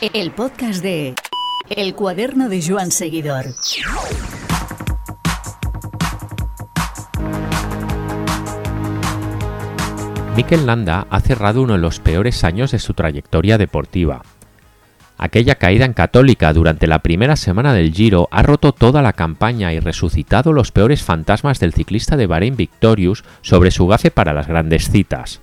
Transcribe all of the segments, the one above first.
El podcast de El cuaderno de Joan Seguidor. Mikel Landa ha cerrado uno de los peores años de su trayectoria deportiva. Aquella caída en Católica durante la primera semana del Giro ha roto toda la campaña y resucitado los peores fantasmas del ciclista de Bahrein Victorious sobre su gafe para las grandes citas.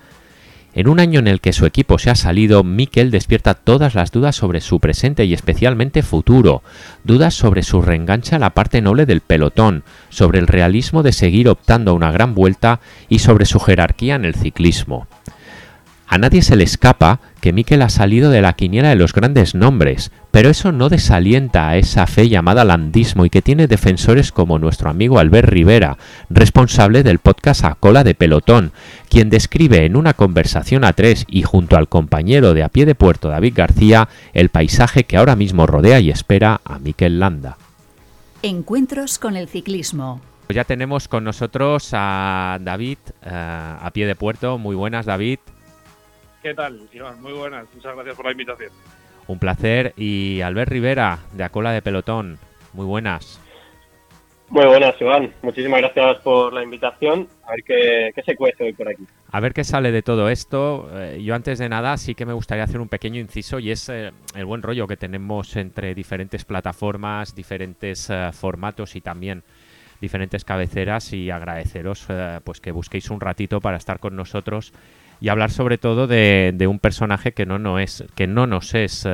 En un año en el que su equipo se ha salido, Mikel despierta todas las dudas sobre su presente y especialmente futuro, dudas sobre su reenganche a la parte noble del pelotón, sobre el realismo de seguir optando a una gran vuelta y sobre su jerarquía en el ciclismo. A nadie se le escapa que Mikel ha salido de la quiniela de los grandes nombres, pero eso no desalienta a esa fe llamada landismo y que tiene defensores como nuestro amigo Albert Rivera, responsable del podcast A Cola de Pelotón, quien describe en una conversación a tres y junto al compañero de a pie de puerto David García el paisaje que ahora mismo rodea y espera a Mikel Landa. Encuentros con el ciclismo. Ya tenemos con nosotros a David eh, a pie de puerto. Muy buenas, David. ¿Qué tal, Iván? Muy buenas. Muchas gracias por la invitación. Un placer. Y Albert Rivera, de Acola de Pelotón. Muy buenas. Muy buenas, Iván. Muchísimas gracias por la invitación. A ver qué, se cuece hoy por aquí. A ver qué sale de todo esto. Eh, yo antes de nada sí que me gustaría hacer un pequeño inciso y es eh, el buen rollo que tenemos entre diferentes plataformas, diferentes eh, formatos y también diferentes cabeceras y agradeceros pues que busquéis un ratito para estar con nosotros y hablar sobre todo de, un personaje que no, no es, que no nos es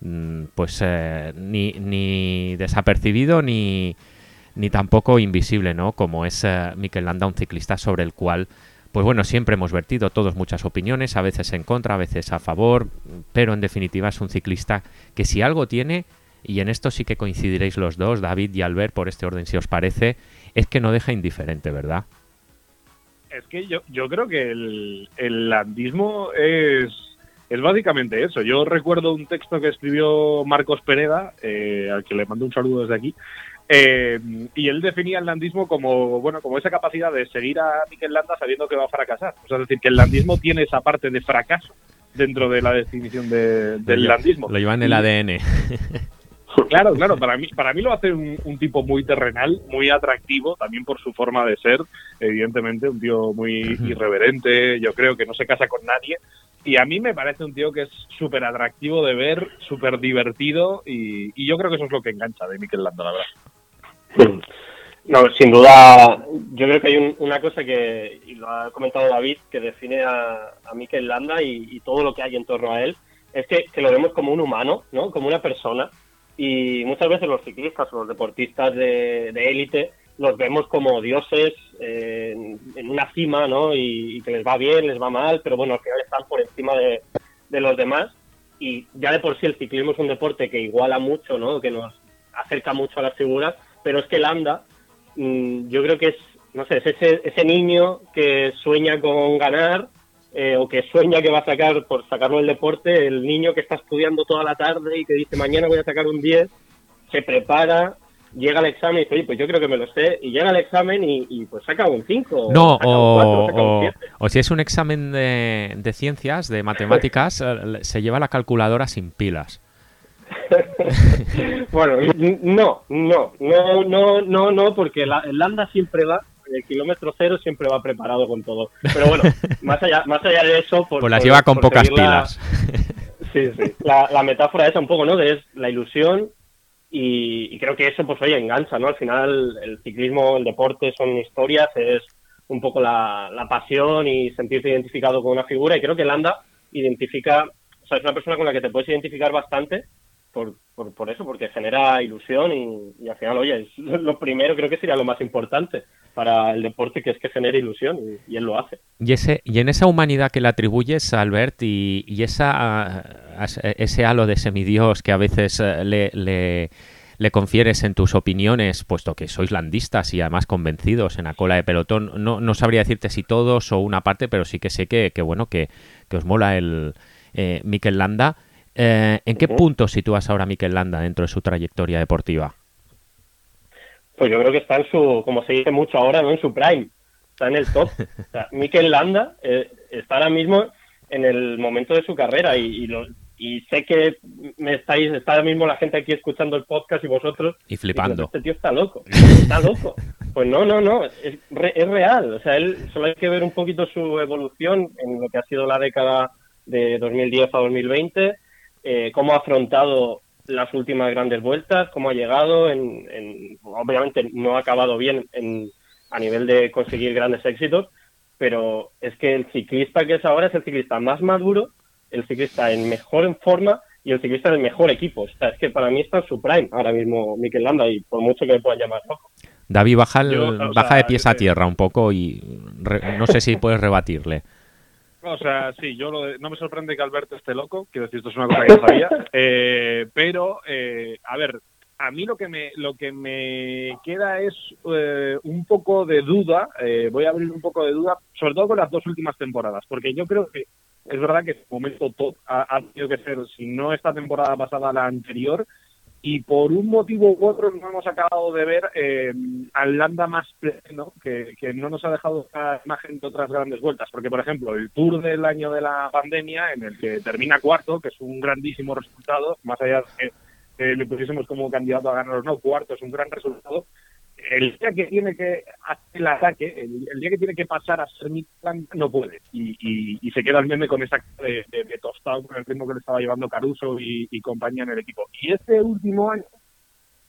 mm, pues eh, ni, ni, desapercibido ni, ni tampoco invisible, ¿no? Como es uh, Mikel Landa, un ciclista sobre el cual, pues bueno, siempre hemos vertido todos muchas opiniones, a veces en contra, a veces a favor, pero en definitiva es un ciclista que si algo tiene, y en esto sí que coincidiréis los dos, David y Albert, por este orden si os parece, es que no deja indiferente, ¿verdad? Es que yo, yo creo que el, landismo es, es básicamente eso. Yo recuerdo un texto que escribió Marcos Pereda, eh, al que le mando un saludo desde aquí, eh, y él definía el landismo como bueno como esa capacidad de seguir a Mikel Landa sabiendo que va a fracasar. O sea, es decir, que el landismo tiene esa parte de fracaso dentro de la definición del landismo. Lo lleva en el ADN. Claro, claro, para mí, para mí lo hace un, tipo muy terrenal, muy atractivo, también por su forma de ser, evidentemente, un tío muy irreverente, yo creo que no se casa con nadie, y a mí me parece un tío que es súper atractivo de ver, súper divertido, y, yo creo que eso es lo que engancha de Mikel Landa, la verdad. No, sin duda, yo creo que hay una cosa que, y lo ha comentado David, que define a, a Mikel Landa y, todo lo que hay en torno a él, es que, que, lo vemos como un humano, ¿no? Como una persona y muchas veces los ciclistas o los deportistas de élite los vemos como dioses eh, en, una cima, ¿no? Y, que les va bien, les va mal, pero bueno, al final están por encima de, los demás. Y ya de por sí el ciclismo es un deporte que iguala mucho, ¿no? Que nos acerca mucho a las figuras, pero es que el anda, mm, yo creo que es, no sé, es ese, ese niño que sueña con ganar, eh, o que sueña que va a sacar, por sacarlo del deporte, el niño que está estudiando toda la tarde y que dice mañana voy a sacar un 10, se prepara, llega al examen y dice, oye, pues yo creo que me lo sé, y llega al examen y, pues saca un 5. No, o, o, si es un examen de, de ciencias, de matemáticas, eh, se lleva la calculadora sin pilas. bueno, no, no, no, no, no, no, porque la, el Landa siempre va el kilómetro cero siempre va preparado con todo. Pero bueno, más allá, más allá de eso... Por, pues las lleva con pocas pilas. Sí, sí. La, metáfora esa un poco, ¿no? De es la ilusión y, creo que eso, pues, oye, engancha, ¿no? Al final el ciclismo, el deporte son historias, es un poco la, la pasión y sentirte identificado con una figura y creo que Landa identifica, o sea, es una persona con la que te puedes identificar bastante por, por, eso, porque genera ilusión y, al final, oye, es lo primero creo que sería lo más importante para el deporte, que es que genere ilusión y, él lo hace. Y, ese, y en esa humanidad que le atribuyes, Albert, y, y esa, ese halo de semidios que a veces eh, le, le, confieres en tus opiniones, puesto que sois landistas y además convencidos en la cola de pelotón, no, no sabría decirte si todos o una parte, pero sí que sé que, que bueno, que, que os mola el eh, Mikel Landa. Eh, ¿En qué punto sitúas ahora a Mikel Landa dentro de su trayectoria deportiva? Pues yo creo que está en su, como se dice mucho ahora, ¿no? En su prime. Está en el top. O Mikel Landa eh, está ahora mismo en el momento de su carrera y, y sé que me estáis, está ahora mismo la gente aquí escuchando el podcast y vosotros. Y flipando. este tío está loco, está loco. Pues no, no, no, es, es real. O sea, él solo hay que ver un poquito su evolución en lo que ha sido la década de 2010 a 2020, eh, cómo ha afrontado las últimas grandes vueltas, cómo ha llegado, en, obviamente no ha acabado bien en, a nivel de conseguir grandes éxitos, pero es que el ciclista que es ahora es el ciclista más maduro, el ciclista en mejor en forma y el ciclista del mejor equipo. O sea, es que para mí está en su prime ahora mismo Mikel Landa y por mucho que me puedan llamar loco. David, baja, baja de pies a tierra un poco y no sé si puedes rebatirle. O sea, sí, yo no me sorprende que Alberto esté loco, quiero decir, esto es una cosa que no sabía, eh, pero, eh, a ver, a mí lo que me, lo que me queda es eh, un poco de duda, voy a abrir un poco de duda, sobre todo con las dos últimas temporadas, porque yo creo que es verdad que en momento top ha, ha tenido que ser, si no esta temporada pasada, la anterior, y por un motivo u otro no hemos acabado de ver eh, Landa más pleno, que, que, no nos ha dejado la imagen de otras grandes vueltas. Porque, por ejemplo, el Tour del año de la pandemia, en el que termina cuarto, que es un grandísimo resultado, más allá de que le pusiésemos como candidato a ganar no, cuarto es un gran resultado, el día que tiene que hacer el ataque, el, día que tiene que pasar a ser mi plan, no puede. Y, y, se queda el meme con esa de, de, tostado con el ritmo que le estaba llevando Caruso y, compañía en el equipo. Y este último año,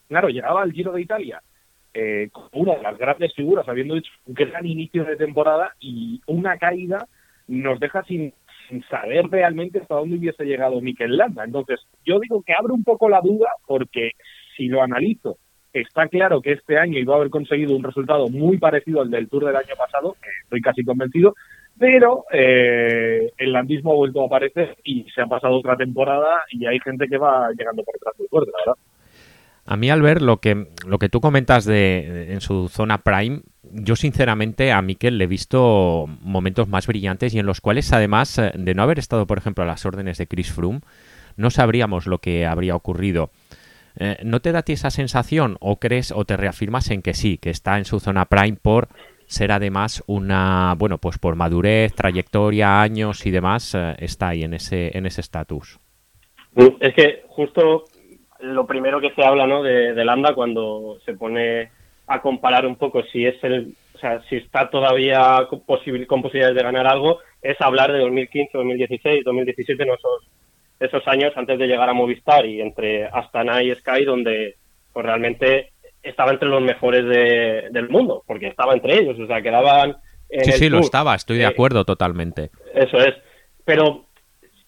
claro, llegaba al Giro de Italia eh, como una de las grandes figuras, habiendo hecho un gran inicio de temporada y una caída nos deja sin, sin saber realmente hasta dónde hubiese llegado Mikel Landa. Entonces, yo digo que abre un poco la duda porque si lo analizo Está claro que este año iba a haber conseguido un resultado muy parecido al del Tour del año pasado, estoy casi convencido, pero eh, el landismo ha vuelto a aparecer y se ha pasado otra temporada y hay gente que va llegando por detrás muy fuerte, verdad. A mí, al ver lo que, lo que tú comentas de, en su zona prime, yo sinceramente a Mikel le he visto momentos más brillantes y en los cuales, además de no haber estado, por ejemplo, a las órdenes de Chris Froome, no sabríamos lo que habría ocurrido. Eh, ¿No te da a ti esa sensación o crees o te reafirmas en que sí, que está en su zona prime por ser además una, bueno, pues por madurez, trayectoria, años y demás, eh, está ahí en ese en ese estatus? Es que justo lo primero que se habla ¿no? de, de Landa cuando se pone a comparar un poco si es el, o sea, si está todavía con, posibilidades de ganar algo, es hablar de 2015, 2016, 2017, no esos esos años antes de llegar a Movistar y entre Astana y Sky, donde pues realmente estaba entre los mejores del mundo, porque estaba entre ellos, o sea, quedaban... En sí, sí, lo estaba, estoy de eh, acuerdo totalmente. Eso es, pero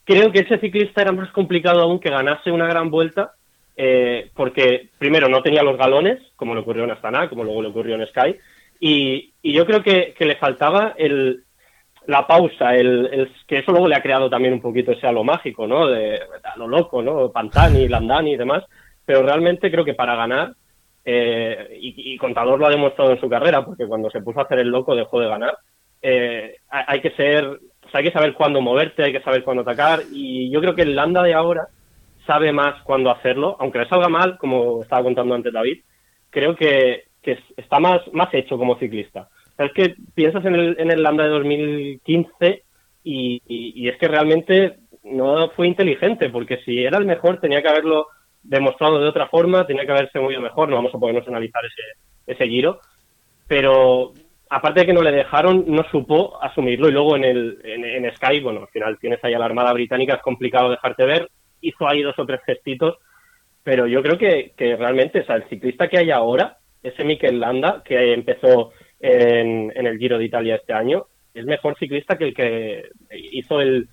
creo que ese ciclista era más complicado aún que ganase una gran vuelta, eh, porque primero no tenía los galones, como le ocurrió en Astana, como luego le ocurrió en Sky, y, yo creo que le faltaba el, la pausa, el, que eso luego le ha creado también un poquito ese halo mágico, ¿no? De, a lo loco, ¿no? Pantani, Landani y demás. Pero realmente creo que para ganar, eh, y, Contador lo ha demostrado en su carrera, porque cuando se puso a hacer el loco dejó de ganar, eh, hay que ser, hay que saber cuándo moverte, hay que saber cuándo atacar, y yo creo que el Landa de ahora sabe más cuándo hacerlo, aunque le salga mal, como estaba contando antes David, creo que, que está más, más hecho como ciclista es que piensas en el, en el Lambda de 2015 y, y, es que realmente no fue inteligente, porque si era el mejor tenía que haberlo demostrado de otra forma, tenía que haberse movido mejor, no vamos a podernos analizar ese, ese giro, pero aparte de que no le dejaron, no supo asumirlo. Y luego en, el, en, Sky, bueno, al final tienes ahí a la Armada Británica, es complicado dejarte ver, hizo ahí dos o tres gestitos, pero yo creo que, que realmente, o sea, el ciclista que hay ahora, ese Mikel Landa, que empezó en, el Giro de Italia este año. Es mejor ciclista que el que hizo el,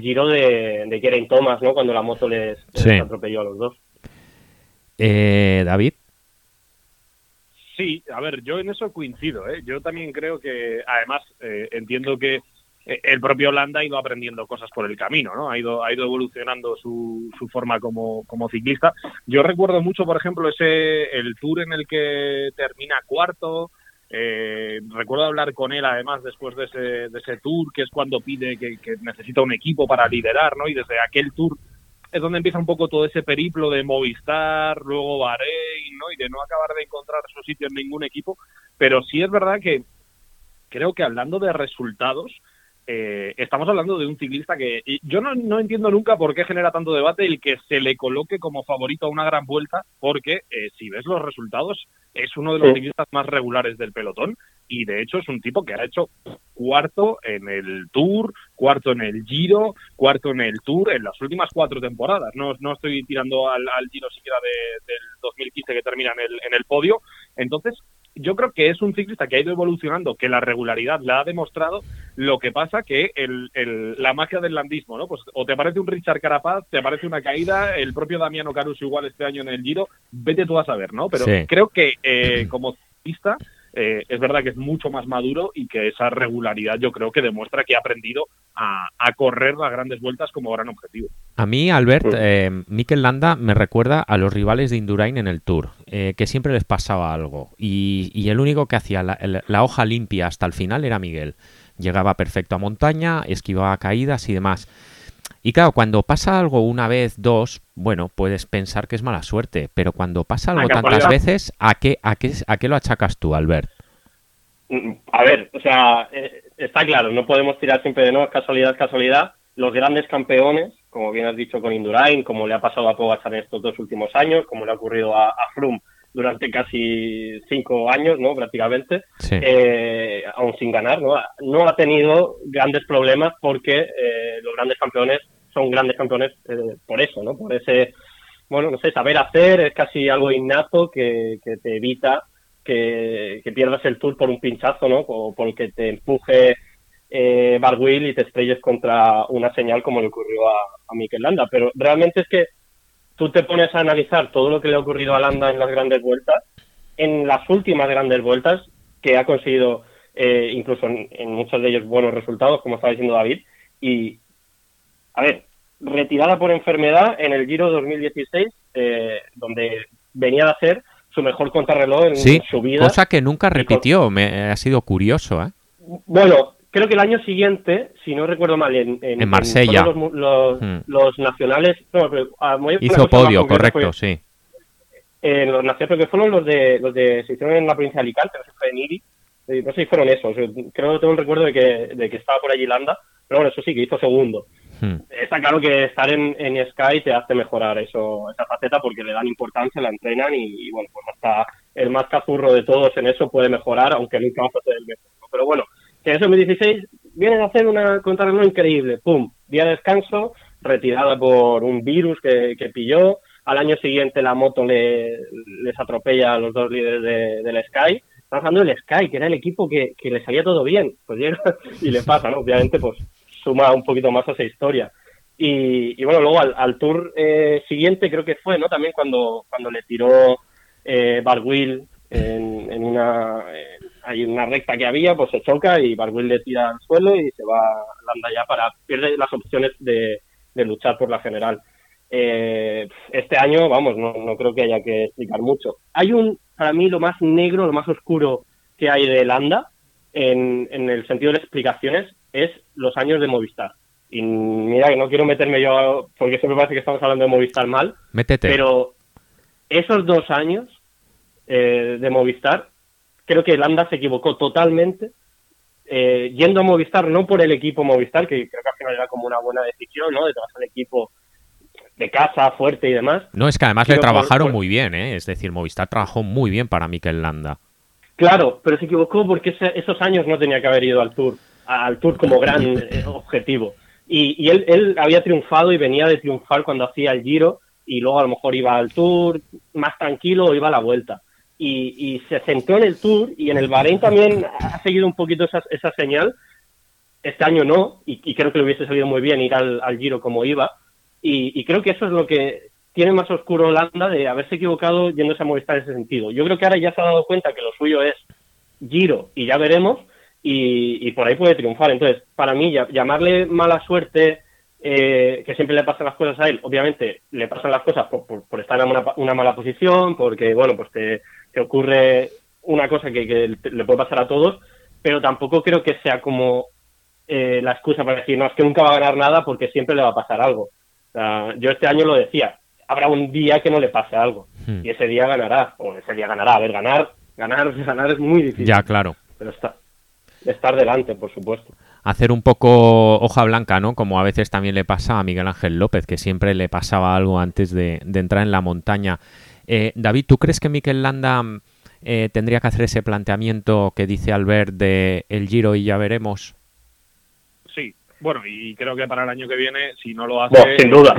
Giro de, de Geraint Thomas, ¿no? Cuando la moto les, atropelló a los dos. Eh, David. Sí, a ver, yo en eso coincido. ¿eh? Yo también creo que, además, eh, entiendo que eh, el propio Holanda ha ido aprendiendo cosas por el camino, ¿no? Ha ido, ha ido evolucionando su, su forma como, como ciclista. Yo recuerdo mucho, por ejemplo, ese el tour en el que termina cuarto, eh, recuerdo hablar con él además después de ese, de ese tour, que es cuando pide que, necesita un equipo para liderar, ¿no? Y desde aquel tour es donde empieza un poco todo ese periplo de Movistar, luego Bahrein, ¿no? Y de no acabar de encontrar su sitio en ningún equipo. Pero sí es verdad que creo que hablando de resultados, eh, estamos hablando de un ciclista que yo no, entiendo nunca por qué genera tanto debate el que se le coloque como favorito a una gran vuelta, porque eh, si ves los resultados, es uno de los ciclistas más regulares del pelotón y de hecho es un tipo que ha hecho cuarto en el Tour, cuarto en el Giro, cuarto en el Tour en las últimas cuatro temporadas. No, no estoy tirando al, Giro siquiera del 2015 que termina en el, en el podio. Entonces, yo creo que es un ciclista que ha ido evolucionando, que la regularidad la ha demostrado, lo que pasa que el, la magia del landismo, ¿no? Pues o te parece un Richard Carapaz, te parece una caída, el propio Damiano Caruso igual este año en el Giro, vete tú a saber, ¿no? Pero creo que eh, como ciclista eh, es verdad que es mucho más maduro y que esa regularidad yo creo que demuestra que ha aprendido a, correr las grandes vueltas como gran objetivo. A mí, Albert, eh, Mikel Landa me recuerda a los rivales de Indurain en el Tour, eh, que siempre les pasaba algo y, el único que hacía la, hoja limpia hasta el final era Miguel. Llegaba perfecto a montaña, esquivaba caídas y demás. Y claro, cuando pasa algo una vez, dos, bueno, puedes pensar que es mala suerte, pero cuando pasa algo tantas veces, ¿a qué, a, qué, ¿a qué lo achacas tú, Albert? Mm, a ver, o sea, eh, está claro, no podemos tirar siempre de no, casualidad, casualidad. Los grandes campeones, como bien has dicho con Indurain, como le ha pasado a Pogacar en estos dos últimos años, como le ha ocurrido a, a Froome durante casi cinco años, ¿no? Prácticamente, eh, aún sin ganar, ¿no? No ha tenido grandes problemas porque eh, los grandes campeones son grandes campeones eh, por eso, ¿no? Por ese, bueno, no sé, saber hacer es casi algo innato que, te evita que, pierdas el tour por un pinchazo, ¿no? O por que te empuje eh, Barwil y te estrelles contra una señal como le ocurrió a, a Mikel Landa. Pero realmente es que tú te pones a analizar todo lo que le ha ocurrido a Landa en las grandes vueltas, en las últimas grandes vueltas, que ha conseguido eh, incluso en, muchos de ellos buenos resultados, como estaba diciendo David, y, a ver, retirada por enfermedad en el Giro 2016, eh, donde venía de hacer su mejor contrarreloj en su vida. Cosa que nunca repitió, me ha sido curioso. ¿eh? Bueno, creo que el año siguiente, si no recuerdo mal, en, en, Marsella, hmm. los, nacionales. Hizo podio, correcto, sí. En los nacionales, que fueron los de, los de. Se hicieron en la provincia de Alicante, no sé si fue en Iri. Eh, no sé si fueron esos. Creo que tengo un recuerdo de que, de que estaba por allí Landa. Pero bueno, eso sí, que hizo segundo. Hmm. Está claro que estar en, en, Sky te hace mejorar eso, esa faceta porque le dan importancia, la entrenan y, bueno, pues hasta el más cazurro de todos en eso puede mejorar, aunque nunca va a ser el mejor. Pero bueno, que en 2016 vienen a hacer una contrarreloj increíble. ¡Pum! Día de descanso, retirada por un virus que, pilló. Al año siguiente la moto le, les atropella a los dos líderes de, del Sky. Estamos hablando del Sky, que era el equipo que, que le salía todo bien. Pues llega y le pasa, ¿no? Obviamente, pues suma un poquito más a esa historia. Y, bueno, luego al, tour eh, siguiente creo que fue, ¿no? También cuando, cuando le tiró eh, en una hay una recta que había, pues se choca y Barguil le tira al suelo y se va Landa ya para pierde las opciones de, luchar por la general. Eh, este año, vamos, no, no, creo que haya que explicar mucho. Hay un, para mí, lo más negro, lo más oscuro que hay de Landa, en, en el sentido de explicaciones, es los años de Movistar. Y mira que no quiero meterme yo, porque siempre parece que estamos hablando de Movistar mal. Métete. Pero esos dos años eh, de Movistar creo que Landa se equivocó totalmente eh, yendo a Movistar, no por el equipo Movistar, que creo que al final era como una buena decisión, ¿no? Detrás del equipo de casa, fuerte y demás. No, es que además le trabajaron muy bien, ¿eh? Es decir, Movistar trabajó muy bien para Mikel Landa. Claro, pero se equivocó porque esos años no tenía que haber ido al Tour, al Tour como gran eh, objetivo. Y, él, él, había triunfado y venía de triunfar cuando hacía el Giro y luego a lo mejor iba al Tour más tranquilo o iba a la vuelta y, se centró en el Tour y en el Bahrein también ha seguido un poquito esa, esa señal. Este año no, y, creo que le hubiese salido muy bien ir al, Giro como iba. Y, creo que eso es lo que tiene más oscuro Holanda de haberse equivocado yéndose a Movistar en ese sentido. Yo creo que ahora ya se ha dado cuenta que lo suyo es Giro y ya veremos, y, por ahí puede triunfar. Entonces, para mí, llamarle mala suerte, eh, que siempre le pasan las cosas a él, obviamente le pasan las cosas por, por, estar en una, una, mala posición, porque, bueno, pues te, que ocurre una cosa que, le puede pasar a todos, pero tampoco creo que sea como eh, la excusa para decir, no, es que nunca va a ganar nada porque siempre le va a pasar algo. yo este año lo decía, habrá un día que no le pase algo hmm. y ese día ganará, o ese día ganará. A ver, ganar, ganar, ganar es muy difícil. Ya, claro. Pero está, estar delante, por supuesto. Hacer un poco hoja blanca, ¿no? Como a veces también le pasa a Miguel Ángel López, que siempre le pasaba algo antes de, entrar en la montaña. Eh, David, ¿tú crees que Mikel Landa eh, tendría que hacer ese planteamiento que dice Albert de el giro y ya veremos? Sí, bueno, y creo que para el año que viene, si no lo hace, sin duda.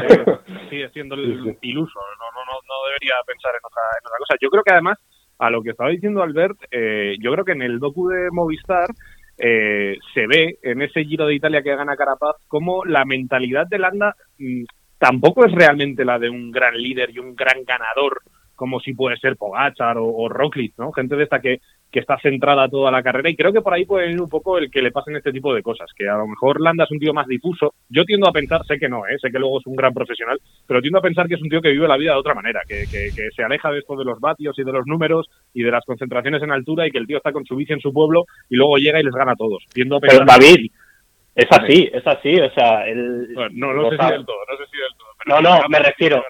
sigue siendo el iluso. No, no, no, no debería pensar en otra, en otra cosa. Yo creo que además, a lo que estaba diciendo Albert, eh, yo creo que en el docu de Movistar eh, se ve en ese Giro de Italia que gana Carapaz como la mentalidad de Landa mm, tampoco es realmente la de un gran líder y un gran ganador como si puede ser Pogachar o, o ¿no? Gente de esta que, que está centrada toda la carrera y creo que por ahí puede ir un poco el que le pasen este tipo de cosas, que a lo mejor Landa es un tío más difuso, yo tiendo a pensar, sé que no, ¿eh? sé que luego es un gran profesional, pero tiendo a pensar que es un tío que vive la vida de otra manera, que, que, se aleja de esto de los vatios y de los números y de las concentraciones en altura y que el tío está con su bici en su pueblo y luego llega y les gana a todos. Tiendo a pensar pero David, es así, es así, o sea, él... no, no, sé si del todo, no sé si del todo. no, no, me refiero...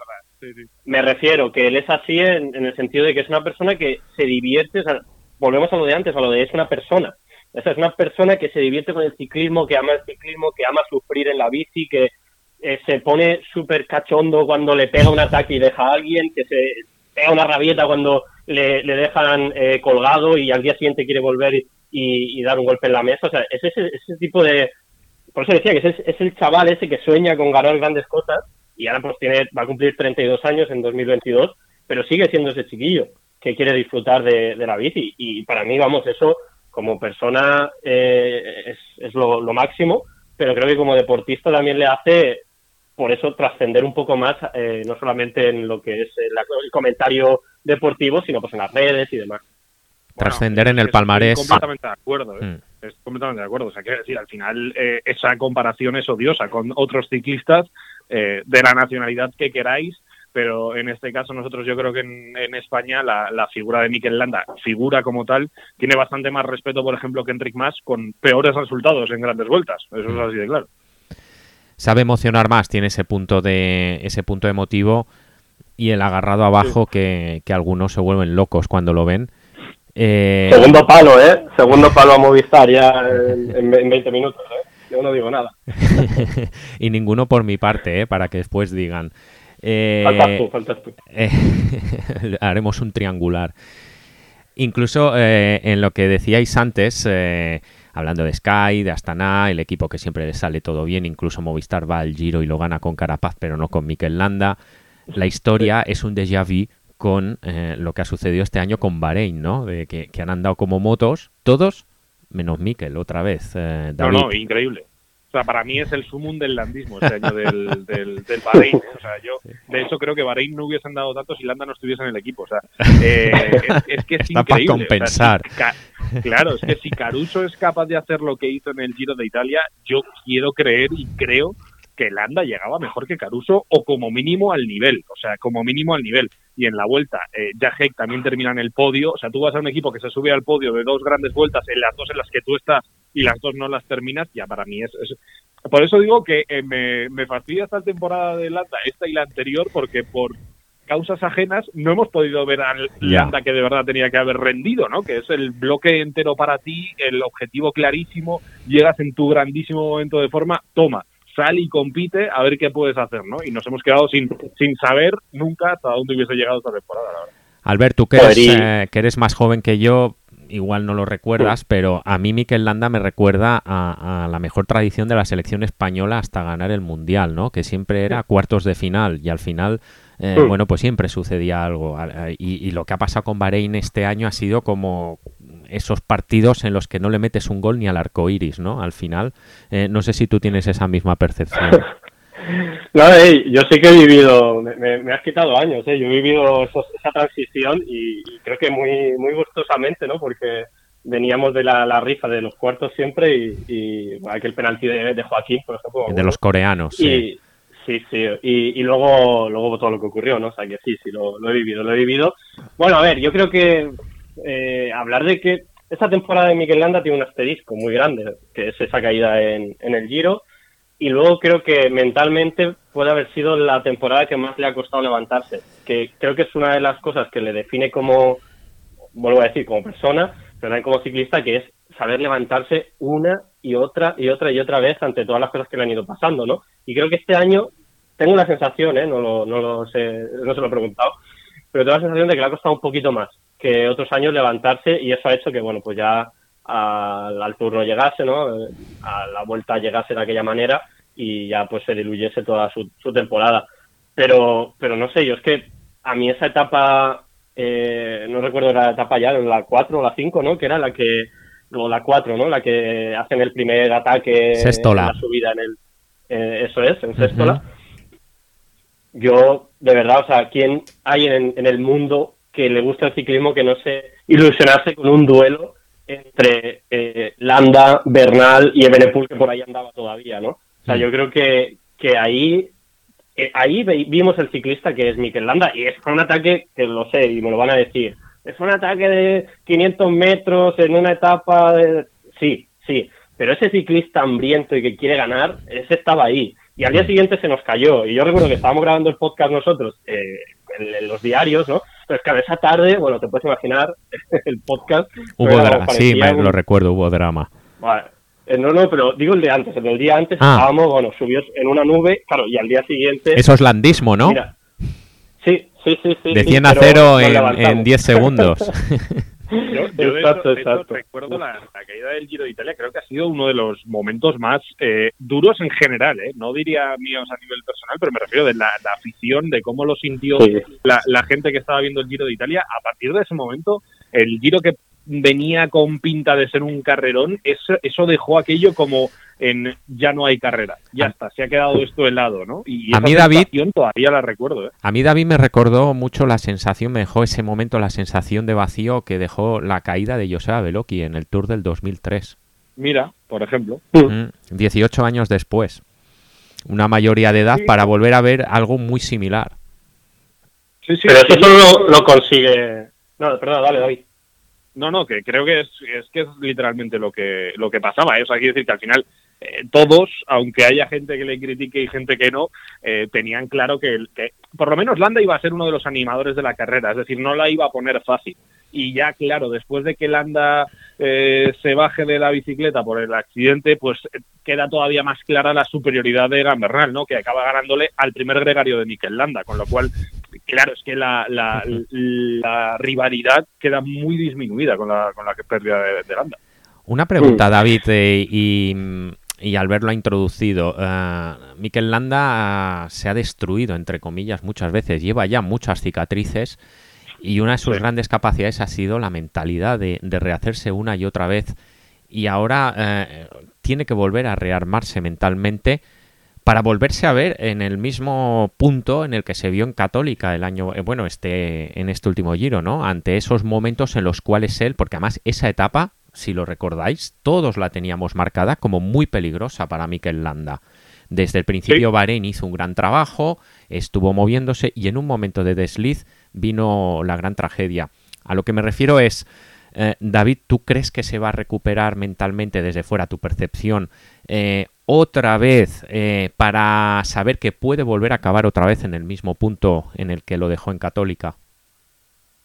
Me refiero que él es así en, en, el sentido de que es una persona que se divierte, o sea, volvemos a lo de antes, a lo de es una persona. Esa es una persona que se divierte con el ciclismo, que ama el ciclismo, que ama sufrir en la bici, que eh, se pone súper cachondo cuando le pega un ataque y deja a alguien, que se pega una rabieta cuando le, dejan eh, colgado y al día siguiente quiere volver y, dar un golpe en la mesa. O sea, es ese, ese tipo de... Por eso decía que es, es el chaval ese que sueña con ganar grandes cosas y ahora pues tiene, va a cumplir 32 años en 2022, pero sigue siendo ese chiquillo que quiere disfrutar de, la bici. Y para mí, vamos, eso como persona eh, es, lo, máximo, pero creo que como deportista también le hace, por eso, trascender un poco más, eh, no solamente en lo que es el, comentario deportivo, sino pues en las redes y demás. Trascender en el palmarés. completamente de acuerdo, ¿eh? mm. es completamente de acuerdo. O sea, quiero decir, al final esa comparación es odiosa con otros ciclistas de la nacionalidad que queráis pero en este caso nosotros yo creo que en, España la, figura de Mikel Landa, figura como tal, tiene bastante más respeto, por ejemplo, que Enric Mas con peores resultados en grandes vueltas. Eso es así de claro. Sabe emocionar más, tiene ese punto de ese punto emotivo y el agarrado abajo que, algunos se vuelven locos cuando lo ven. Eh, Segundo palo, ¿eh? Segundo palo a Movistar ya en, 20 minutos, ¿eh? Yo no digo nada. y ninguno por mi parte, ¿eh? Para que después digan. Eh, eh, haremos un triangular. Incluso eh, en lo que decíais antes, hablando de Sky, de Astana, el equipo que siempre le sale todo bien, incluso Movistar va al Giro y lo gana con Carapaz, pero no con Mikel Landa. La historia es un déjà vu con lo que ha sucedido este año con Bahrein, ¿no? De que, han andado como motos, todos, menos Mikel, otra vez. No, no, increíble. O sea, para mí es el sumum del landismo este año del, del, del Bahrein. ¿eh? O sea, yo, de hecho, creo que Bahrein no hubiesen dado datos si Landa no estuviese en el equipo. O sea, eh, es, que es increíble. Para compensar. claro, es que si Caruso es capaz de hacer lo que hizo en el Giro de Italia, yo quiero creer y creo que Landa llegaba mejor que Caruso o como mínimo al nivel. O sea, como mínimo al nivel y en la vuelta eh, Jahek también termina en el podio. O sea, tú vas a un equipo que se sube al podio de dos grandes vueltas, en las dos en las que tú estás y las dos no las terminas, ya para mí es... Por eso digo que eh, me, me fastidia esta temporada de Landa, esta y la anterior, porque por causas ajenas no hemos podido ver al Landa que de verdad tenía que haber rendido, ¿no? Que es el bloque entero para ti, el objetivo clarísimo, llegas en tu grandísimo momento de forma, toma, sal y compite a ver qué puedes hacer, ¿no? Y nos hemos quedado sin, sin saber nunca hasta dónde hubiese llegado esta temporada, la verdad. Albert, tú que eres, eh, que eres más joven que yo, igual no lo recuerdas, pero a mí Mikel Landa me recuerda a, la mejor tradición de la selección española hasta ganar el Mundial, ¿no? Que siempre era cuartos de final y al final, eh, bueno, pues siempre sucedía algo. Y, y, lo que ha pasado con Bahrein este año ha sido como esos partidos en los que no le metes un gol ni al arco iris, ¿no? Al final, eh, no sé si tú tienes esa misma percepción. No, yo sí que he vivido, me, has quitado años, ¿eh? yo he vivido esa transición y, creo que muy, muy gustosamente, ¿no? Porque veníamos de la, rifa de los cuartos siempre y, aquel penalti de, Joaquín, por ejemplo. De los coreanos, sí. Sí, sí, y, luego, luego todo lo que ocurrió, ¿no? O sea que sí, sí, lo, he vivido, lo he vivido. Bueno, a ver, yo creo que eh, hablar de que esta temporada de Miguel Landa tiene un asterisco muy grande, que es esa caída en, en el Giro, y luego creo que mentalmente puede haber sido la temporada que más le ha costado levantarse, que creo que es una de las cosas que le define como, vuelvo a decir, como persona, pero también como ciclista, que es saber levantarse una y otra y otra y otra vez ante todas las cosas que le han ido pasando, ¿no? Y creo que este año tengo la sensación, ¿eh? no, lo, no, lo sé, no se lo he preguntado, pero tengo la sensación de que le ha costado un poquito más que otros años levantarse y eso ha hecho que, bueno, pues ya al, turno llegase, ¿no? A la vuelta llegase de aquella manera y ya pues se diluyese toda su, temporada. Pero, pero no sé, yo es que a mí esa etapa, eh, no recuerdo la etapa ya, la 4 o la 5, ¿no? Que era la que, o la 4, ¿no? La que hacen el primer ataque en la subida en el, eh, eso es, en Sestola. Yo, de verdad, o sea, ¿quién hay en, en el mundo que le gusta el ciclismo que no se ilusionarse con un duelo entre eh, Landa, Bernal y Ebenepul, que por ahí andaba todavía, ¿no? O sea, mm. yo creo que, que ahí eh, ahí vimos el ciclista que es Mikel Landa y es un ataque que lo sé y me lo van a decir. Es un ataque de 500 metros en una etapa de... Sí, sí, pero ese ciclista hambriento y que quiere ganar, ese estaba ahí. Y al día siguiente se nos cayó. Y yo recuerdo que estábamos grabando el podcast nosotros eh, en, los diarios, ¿no? Pero es que esa tarde, bueno, te puedes imaginar el podcast. Hubo drama, sí, me lo recuerdo, hubo drama. Eh, no, no, pero digo el de antes. El del día antes ah. estábamos, bueno, subidos en una nube, claro, y al día siguiente. Eso es landismo, ¿no? Mira, sí, sí, sí, sí. De 100 a 0 en 10 segundos. Yo, de recuerdo la, caída del Giro de Italia, creo que ha sido uno de los momentos más eh, duros en general, ¿eh? no diría míos a nivel personal, pero me refiero de la, afición, de cómo lo sintió la, la, gente que estaba viendo el Giro de Italia. A partir de ese momento, el Giro que venía con pinta de ser un carrerón, eso, eso dejó aquello como en ya no hay carrera, ya está, se ha quedado esto helado, ¿no? Y a mí David todavía la recuerdo. ¿eh? A mí David me recordó mucho la sensación, me dejó ese momento la sensación de vacío que dejó la caída de Joseba Beloki en el Tour del 2003. Mira, por ejemplo. 18 años después. Una mayoría de edad para volver a ver algo muy similar. Sí, sí, Pero eso solo lo, consigue... No, perdón, dale, David. No, no, que creo que es, es que es literalmente lo que lo que pasaba. ¿eh? O decir que al final eh, todos, aunque haya gente que le critique y gente que no, eh, tenían claro que, por lo menos Landa iba a ser uno de los animadores de la carrera, es decir, no la iba a poner fácil. Y ya, claro, después de que Landa se baje de la bicicleta por el accidente, pues queda todavía más clara la superioridad de Gambernal, ¿no? Que acaba ganándole al primer gregario de Mikel Landa, con lo cual claro, es que la, la, rivalidad queda muy disminuida con la, con la pérdida de, de Landa. Una pregunta. David, eh, y, al verlo introducido, uh, Mikel Landa se ha destruido, entre comillas, muchas veces, lleva ya muchas cicatrices y una de sus grandes capacidades ha sido la mentalidad de, rehacerse una y otra vez. Y ahora eh, tiene que volver a rearmarse mentalmente para volverse a ver en el mismo punto en el que se vio en Católica el año, eh, bueno, este, en este último giro, ¿no? Ante esos momentos en los cuales él, porque además esa etapa, si lo recordáis, todos la teníamos marcada como muy peligrosa para Mikel Landa. Desde el principio Bahrein hizo un gran trabajo, estuvo moviéndose y en un momento de desliz vino la gran tragedia. A lo que me refiero es, eh, David, ¿tú crees que se va a recuperar mentalmente desde fuera tu percepción eh, otra vez eh, para saber que puede volver a acabar otra vez en el mismo punto en el que lo dejó en Católica?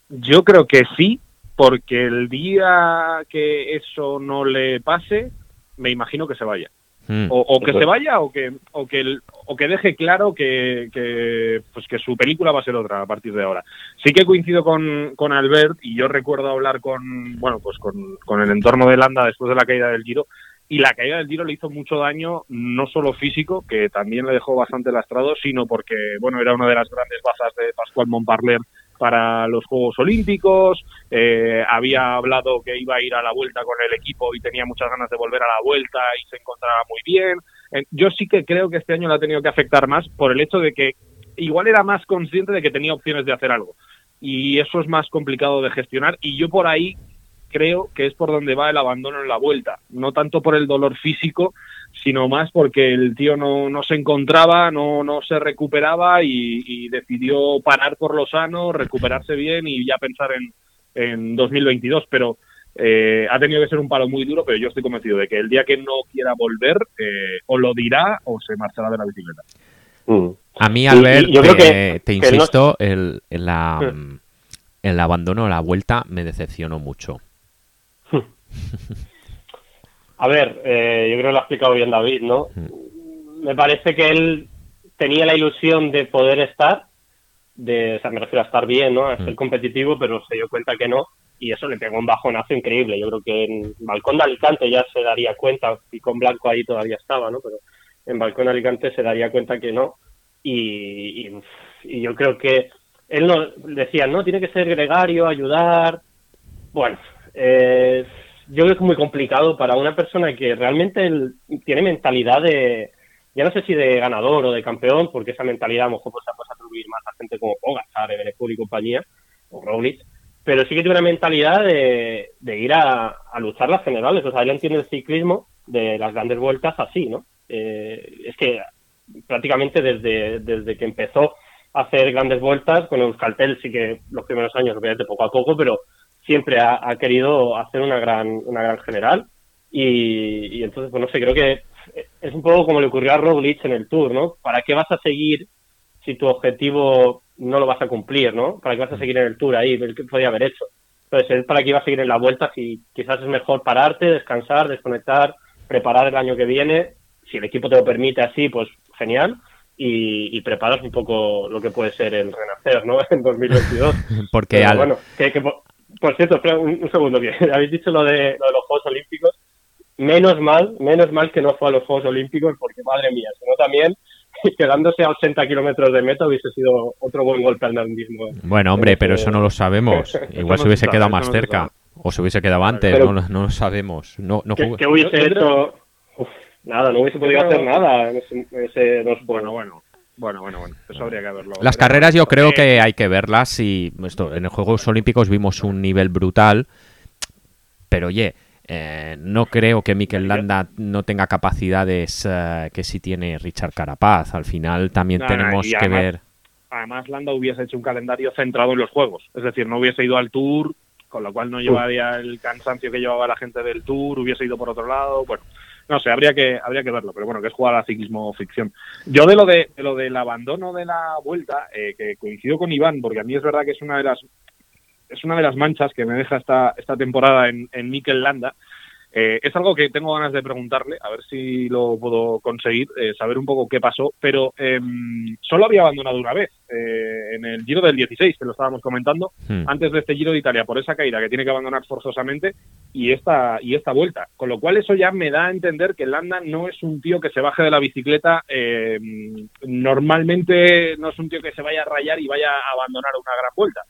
Yo creo que sí, porque el día que eso no le pase, me imagino que se vaya. Hmm. O, que se vaya o que o que o que deje claro que, que, pues que su película va a ser otra a partir de ahora sí que coincido con, con Albert y yo recuerdo hablar con bueno pues con, con el entorno de Landa después de la caída del Giro y la caída del Giro le hizo mucho daño, no solo físico, que también le dejó bastante lastrado, sino porque, bueno, era una de las grandes bazas de Pascual Montparler para los Juegos Olímpicos, eh, había hablado que iba a ir a la vuelta con el equipo y tenía muchas ganas de volver a la vuelta y se encontraba muy bien. Eh, yo sí que creo que este año le ha tenido que afectar más por el hecho de que igual era más consciente de que tenía opciones de hacer algo. Y eso es más complicado de gestionar y yo por ahí creo que es por donde va el abandono en la vuelta, no tanto por el dolor físico, sino más porque el tío no, no se encontraba, no, no se recuperaba y, decidió parar por lo sano, recuperarse bien y ya pensar en, en 2022, pero eh, ha tenido que ser un palo muy duro, pero yo estoy convencido de que el día que no quiera volver, eh, o lo dirá o se marchará de la bicicleta. Mm. A mí, Albert, yo creo que, te insisto, el, el abandono, la vuelta, me decepcionó mucho. A ver, eh, yo creo que lo ha explicado bien David, ¿no? Mm. Me parece que él tenía la ilusión de poder estar, de, o sea, me refiero a estar bien, ¿no? A ser Mm. competitivo, pero se dio cuenta que no, y eso le pegó un bajonazo increíble. Yo creo que en Balcón de Alicante ya se daría cuenta, y con Blanco ahí todavía estaba, ¿no? Pero en Balcón de Alicante se daría cuenta que no, y, y, y yo creo que él no decía, no, tiene que ser gregario, ayudar. Bueno, eh, yo creo que es muy complicado para una persona que realmente tiene mentalidad de, ya no sé si de ganador o de campeón, porque esa mentalidad a lo mejor pues, se puede atribuir más a gente como Pogacar, Ebenepul y compañía, o Roglic, pero sí que tiene una mentalidad de, ir a, a, luchar las generales. O sea, él entiende el ciclismo de las grandes vueltas así, ¿no? Eh, es que prácticamente desde, desde que empezó a hacer grandes vueltas, con Euskaltel sí que los primeros años, obviamente poco a poco, pero siempre ha, ha querido hacer una gran, una gran general. Y, y, entonces, pues no sé, creo que es un poco como le ocurrió a Roglic en el Tour, ¿no? ¿Para qué vas a seguir si tu objetivo no lo vas a cumplir, ¿no? ¿Para qué vas a seguir en el Tour ahí? ¿Qué podía haber hecho? Entonces, para qué iba a seguir en la vuelta si quizás es mejor pararte, descansar, desconectar, preparar el año que viene. Si el equipo te lo permite así, pues genial. Y, y preparas un poco lo que puede ser el renacer, ¿no? En 2022. Porque Pero, al... bueno, que, que, por cierto, espera un, un, segundo, que habéis dicho lo de, lo de los Juegos Olímpicos. Menos mal, menos mal que no fue a los Juegos Olímpicos, porque madre mía, sino también quedándose a 80 kilómetros de meta hubiese sido otro buen golpe al mismo. Bueno, hombre, pero eso no lo sabemos. Igual se hubiese quedado más cerca. O se hubiese quedado antes, Pero- no, no lo sabemos. No, no ¿Qué, hubiese hecho? Uf, nada, no hubiese podido hacer nada en ese, en ese no Bueno, bueno. Bueno, bueno, bueno. Eso habría que verlo. Las carreras yo creo Eh, que hay que verlas y esto, en los Juegos Olímpicos vimos un nivel brutal, pero oye, eh, no creo que Mikel Landa no tenga capacidades eh, que sí tiene Richard Carapaz. Al final también No, no, tenemos que ver. Además, Landa hubiese hecho un calendario centrado en los juegos. Es decir, no hubiese ido al Tour, con lo cual no llevaría el cansancio que llevaba la gente del Tour, hubiese ido por otro lado. Bueno, no sé, habría que habría que verlo, pero bueno, que es jugar a ciclismo ficción. Yo de lo de, de lo del abandono de la vuelta, eh, que coincido con Iván, porque a mí es verdad que es una de las es una de las manchas que me deja esta esta temporada en, en Mikel Landa. Eh, es algo que tengo ganas de preguntarle, a ver si lo puedo conseguir, eh, saber un poco qué pasó, pero eh, solo había abandonado una vez, eh, en el Giro del 16, que lo estábamos comentando, Hmm. antes de este Giro de Italia, por esa caída que tiene que abandonar forzosamente, y esta, y esta vuelta. Con lo cual eso ya me da a entender que Landa no es un tío que se baje de la bicicleta, eh, normalmente no es un tío que se vaya a rayar y vaya a abandonar una gran vuelta.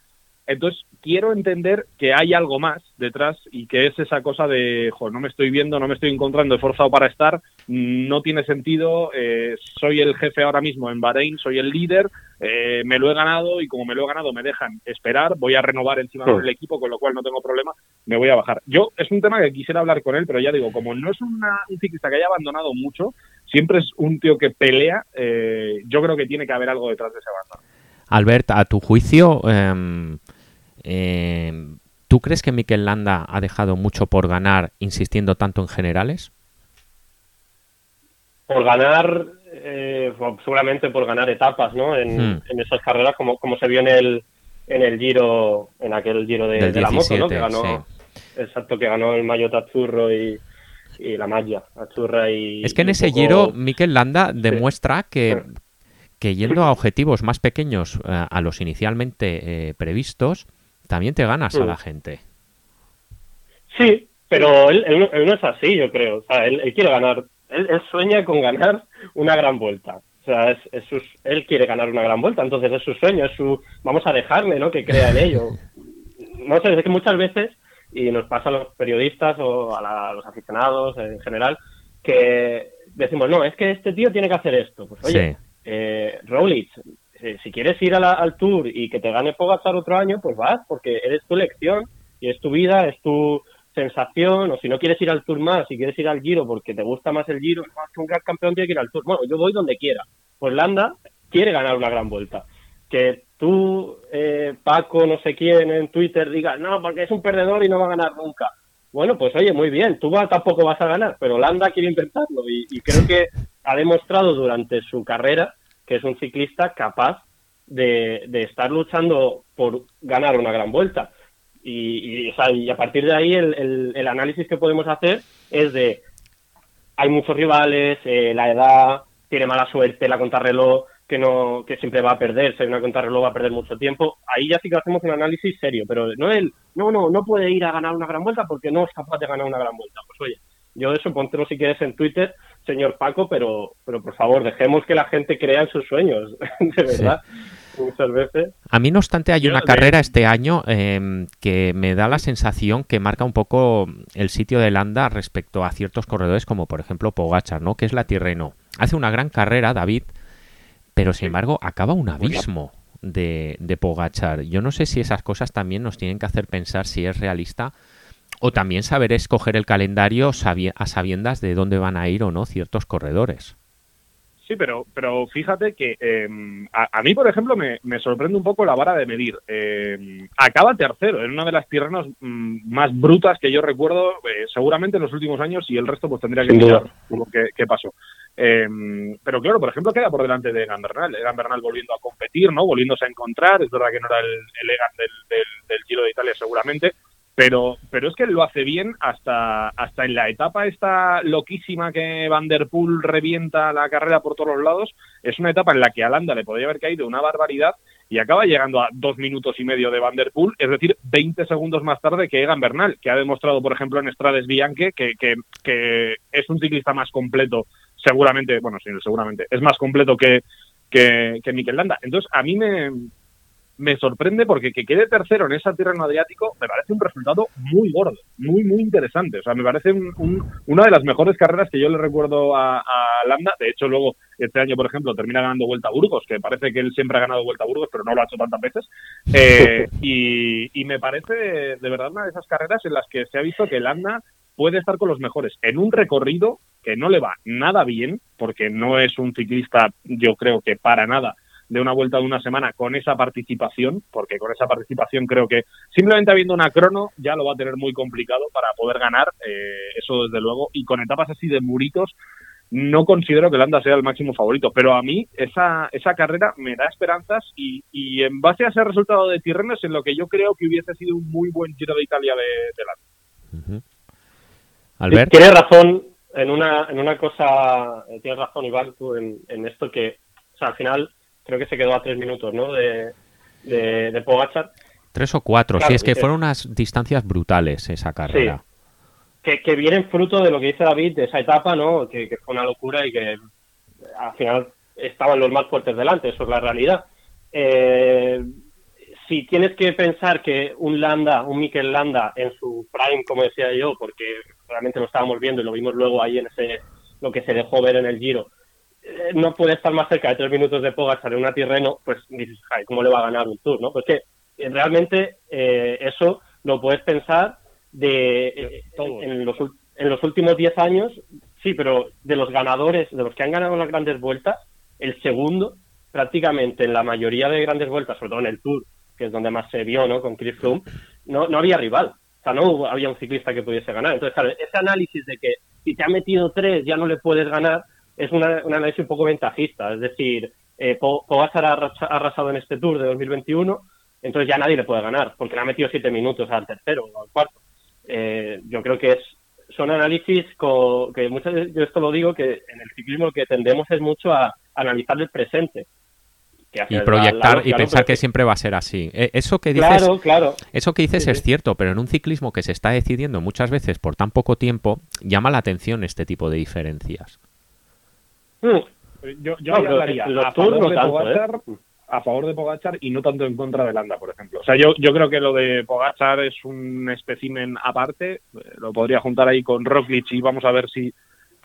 Entonces, quiero entender que hay algo más detrás y que es esa cosa de, jo, no me estoy viendo, no me estoy encontrando esforzado para estar, no tiene sentido, eh, soy el jefe ahora mismo en Bahrein, soy el líder, eh, me lo he ganado y como me lo he ganado me dejan esperar, voy a renovar encima Hmm. con el equipo, con lo cual no tengo problema, me voy a bajar. Yo, es un tema que quisiera hablar con él, pero ya digo, como no es una, un ciclista que haya abandonado mucho, siempre es un tío que pelea, eh, yo creo que tiene que haber algo detrás de ese abandono. Albert, a tu juicio, em, ¿tú crees que Mikel Landa ha dejado mucho por ganar insistiendo tanto en generales? por ganar, eh, seguramente por ganar etapas, ¿no? En, Hmm. en esas carreras, como, como se vio en el, en el Giro, en aquel Giro de, Del de la moto, ¿no? 17, Que ganó, exacto, que ganó el Mayotte Azzurro y, y la Azzurra y... Es que en ese poco- giro Mikel Landa demuestra que, que yendo a objetivos más pequeños eh, a los inicialmente eh, previstos, también te ganas a Mm. la gente. Sí, pero él, él no- él no es así, yo creo. O sea, él, él quiere ganar, él, él sueña con ganar una gran vuelta. O sea, es, es sus- él quiere ganar una gran vuelta, entonces es su sueño, es su, vamos a dejarle, ¿no? Que crea en ello. No sé, es que muchas veces, y nos pasa a los periodistas o a, la- a los aficionados en general, que decimos, no, es que este tío tiene que hacer esto. Pues oye, Sí. eh, eh, si quieres ir al Tour y que te gane Pogacar otro año, pues vas, porque eres tu elección y es tu vida, es tu sensación, o si no quieres ir al Tour más, si quieres ir al Giro porque te gusta más el Giro, es que un gran campeón tiene que ir al Tour. Bueno, yo voy donde quiera. Pues Landa quiere ganar una gran vuelta. Que tú, eh, Paco, no sé quién, en Twitter diga, no, porque es un perdedor y no va a ganar nunca. Bueno, pues oye, muy bien, tú va- tampoco vas a ganar, pero Landa quiere intentarlo y creo que ha demostrado durante su carrera que es un ciclista capaz de, de estar luchando por ganar una gran vuelta. Y, y, y a partir de ahí el, el- el análisis que podemos hacer es de hay muchos rivales, eh, la edad, tiene mala suerte, la contrarreloj que no que siempre va a perder, si hay una contrarreloj va a perder mucho tiempo. Ahí ya sí que hacemos un análisis serio, pero no él, no, no, no puede ir a ganar una gran vuelta porque no es capaz de ganar una gran vuelta. Pues oye, yo eso póntelo si quieres en Twitter, señor Paco, pero pero por favor, dejemos que la gente crea en sus sueños, de verdad. Muchas veces. A mí, no obstante, hay Yo una de- carrera este año eh, que me da la sensación que marca un poco el sitio de Landa respecto a ciertos corredores, como por ejemplo Pogachar, ¿no? Que es la Tirreno. Hace una gran carrera, David, pero sin embargo acaba un abismo de, de Pogachar. Yo no sé si esas cosas también nos tienen que hacer pensar si es realista o también saber escoger el calendario sabi- a sabiendas de dónde van a ir o no ciertos corredores. Sí, pero, pero fíjate que eh, a, a mí, por ejemplo, me, me sorprende un poco la vara de medir. Eh, acaba tercero en una de las tierras más brutas que yo recuerdo, eh, seguramente en los últimos años, y el resto pues tendría que mirar qué, qué pasó. Eh, pero claro, por ejemplo, queda por delante de Egan Bernal. Egan Bernal volviendo a competir, ¿no? Volviéndose a encontrar. Es verdad que no era el, el Egan del, del, del Giro de Italia, seguramente. Pero, pero es que lo hace bien hasta, hasta en la etapa esta loquísima que Van Der Poel revienta la carrera por todos los lados. Es una etapa en la que a Landa le podría haber caído una barbaridad y acaba llegando a dos minutos y medio de Van Der Poel, es decir, 20 segundos más tarde que Egan Bernal, que ha demostrado, por ejemplo, en Strades Bianche que, que, que es un ciclista más completo, seguramente, bueno, sí, seguramente, es más completo que, que, que Mikel Landa. Entonces, a mí me, me sorprende porque que quede tercero en ese terreno adriático me parece un resultado muy gordo, muy, muy interesante. O sea, me parece un- un- una de las mejores carreras que yo le recuerdo a, a Landa. De hecho, luego, este año, por ejemplo, termina ganando Vuelta a Burgos, que parece que él siempre ha ganado Vuelta a Burgos, pero no lo ha hecho tantas veces. Eh, y, y me parece de verdad una de esas carreras en las que se ha visto que Landa puede estar con los mejores en un recorrido que no le va nada bien, porque no es un ciclista, yo creo que para nada, de una vuelta de una semana con esa participación, porque con esa participación creo que simplemente habiendo una crono ya lo va a tener muy complicado para poder ganar, eh, eso desde luego, y con etapas así de muritos, no considero que Landa sea el máximo favorito, pero a mí esa, esa carrera me da esperanzas y, y en base a ese resultado de Tirreno es en lo que yo creo que hubiese sido un muy buen Giro de Italia de, de Landa. Albert. Tienes razón en una, en una cosa, eh, tienes razón, Iván, tú en, en esto que, o sea, al final creo que se quedó a tres minutos, ¿no? De, de, de Pogachar, Tres o cuatro, Claro, sí, es que fueron unas distancias brutales esa carrera. que, que vienen fruto de lo que dice David, de esa etapa, ¿no? Que, que fue una locura y que al final estaban los más fuertes delante, eso es la realidad. Eh, si tienes que pensar que un Landa, un Mikel Landa en su prime, como decía yo, porque realmente lo estábamos viendo y lo vimos luego ahí en ese lo que se dejó ver en el Giro, eh, no puede estar más cerca de tres minutos de Pogacar en una Tirreno, pues dices, "Jai, ¿cómo le va a ganar un Tour? ¿no? Pues que eh, realmente eh, eso lo puedes pensar de eh, en, los, en los últimos 10 años, sí, pero de los ganadores, de los que han ganado las grandes vueltas, el segundo, prácticamente en la mayoría de grandes vueltas, sobre todo en el Tour, que es donde más se vio, ¿no? Con Chris Froome, no, no había rival. O sea, no hubo- había un ciclista que pudiese ganar. Entonces, claro, ese análisis de que si te ha metido tres ya no le puedes ganar, es una- un análisis un poco ventajista. Es decir, eh, Po- Pogacar ha arrasa- ha arrasado en este Tour de 2021, entonces ya nadie le puede ganar, porque le ha metido siete minutos al tercero o al cuarto. Eh, yo creo que es son análisis co- que muchas veces, yo esto lo digo, que en el ciclismo lo que tendemos es mucho a analizar el presente. Y final la- la proyectar y pensar que siempre va a ser así. Eh, Eso que dices, Claro, claro. eso que dices Sí, es sí. cierto, pero en un ciclismo que se está decidiendo muchas veces por tan poco tiempo, llama la atención este tipo de diferencias. Mm, Yo, yo No, ahí pero hablaría en los a favor no tanto, Pogacar, ¿eh? a favor de Pogachar y no tanto en contra de Landa, por ejemplo. O sea, yo, yo creo que lo de Pogachar es un espécimen aparte, eh, lo podría juntar ahí con Roglic y vamos a ver si,